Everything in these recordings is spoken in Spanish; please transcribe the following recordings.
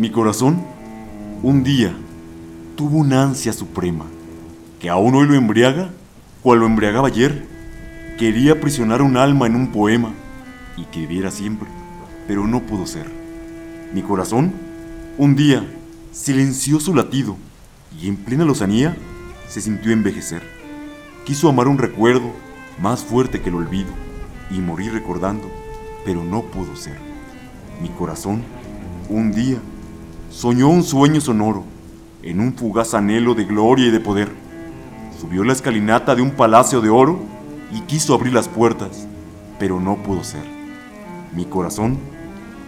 Mi corazón, un día, tuvo una ansia suprema, que aún hoy lo embriaga, cual lo embriagaba ayer. Quería aprisionar un alma en un poema y que viviera siempre, pero no pudo ser. Mi corazón, un día, silenció su latido y en plena lozanía se sintió envejecer. Quiso amar un recuerdo más fuerte que el olvido y morir recordando, pero no pudo ser. Mi corazón, un día, soñó un sueño sonoro en un fugaz anhelo de gloria y de poder. Subió la escalinata de un palacio de oro y quiso abrir las puertas, pero no pudo ser. Mi corazón,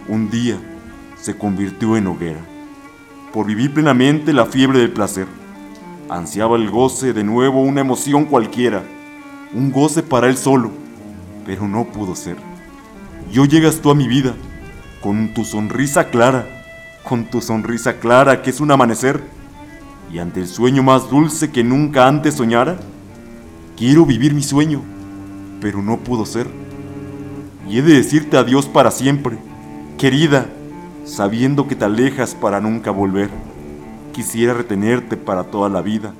un día, se convirtió en hoguera. Por vivir plenamente la fiebre del placer, ansiaba el goce de nuevo una emoción cualquiera, un goce para él solo, pero no pudo ser. Yo llegas tú a mi vida, con tu sonrisa clara, con tu sonrisa clara que es un amanecer, y ante el sueño más dulce que nunca antes soñara, quiero vivir mi sueño, pero no pudo ser. Y he de decirte adiós para siempre, querida, sabiendo que te alejas para nunca volver. Quisiera retenerte para toda la vida,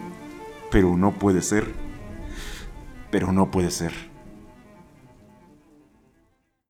pero no puede ser. Pero no puede ser.